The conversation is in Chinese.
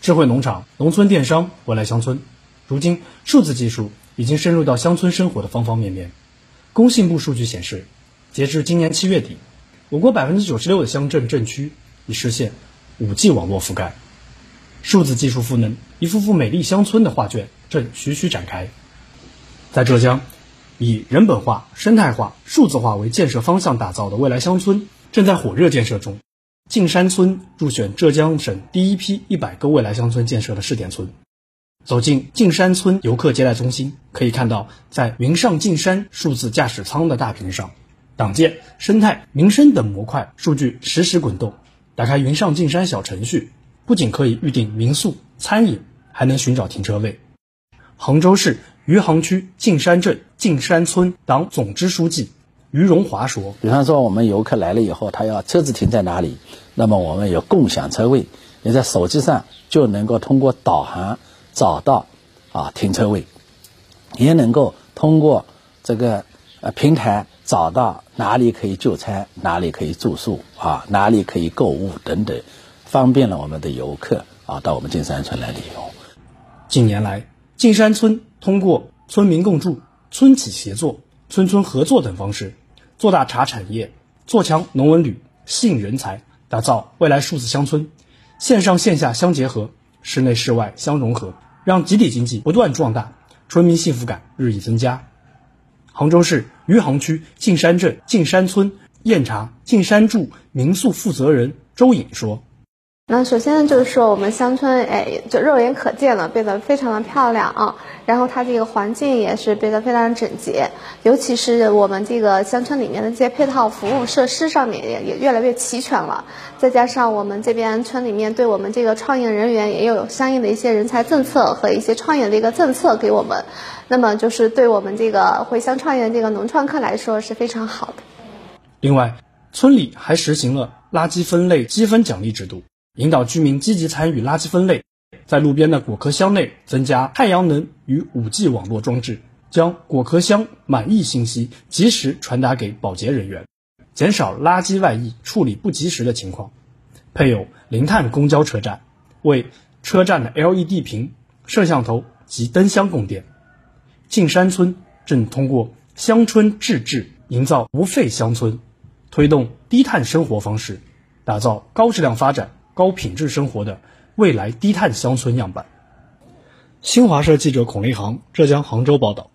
智慧农场、农村电商、未来乡村，如今数字技术已经深入到乡村生活的方方面面。工信部数据显示，截至今年七月底，我国百分之九十六的乡镇镇区已实现五 G 网络覆盖。数字技术赋能，一幅幅美丽乡村的画卷正徐徐展开。在浙江，以人本化、生态化、数字化为建设方向打造的未来乡村正在火热建设中。径山村入选浙江省第一批一百个未来乡村建设的试点村。走进径山村游客接待中心，可以看到在云上径山数字驾驶舱的大屏上，党建、生态、民生等模块数据实时滚动。打开云上径山小程序，不仅可以预订民宿、餐饮，还能寻找停车位。杭州市余杭区径山镇径山村党总支书记。于荣华说：“比方说，我们游客来了以后，他要车子停在哪里，那么我们有共享车位，你在手机上就能够通过导航找到啊停车位，也能够通过这个呃平台找到哪里可以就餐，哪里可以住宿啊，哪里可以购物等等，方便了我们的游客啊到我们径山村来旅游。近年来，径山村通过村民共住、村企协作、村村合作等方式。”做大茶产业，做强农文旅，吸引人才，打造未来数字乡村，线上线下相结合，室内室外相融合，让集体经济不断壮大，村民幸福感日益增加。杭州市余杭区径山镇径山村雁茶径山住民宿负责人周颖说。那首先呢，就是说我们乡村，哎，就肉眼可见了，变得非常的漂亮啊。然后它这个环境也是变得非常整洁，尤其是我们这个乡村里面的这些配套服务设施上面也也越来越齐全了。再加上我们这边村里面对我们这个创业人员也有相应的一些人才政策和一些创业的一个政策给我们，那么就是对我们这个回乡创业的这个农创客来说是非常好的。另外，村里还实行了垃圾分类积分奖励制度。引导居民积极参与垃圾分类，在路边的果壳箱内增加太阳能与五 G 网络装置，将果壳箱满意信息及时传达给保洁人员，减少垃圾外溢处理不及时的情况。配有零碳公交车站，为车站的 LED 屏、摄像头及灯箱供电。径山村正通过乡村自治，营造无废乡村，推动低碳生活方式，打造高质量发展。高品质生活的未来低碳乡村样板。新华社记者孔立航，浙江杭州报道。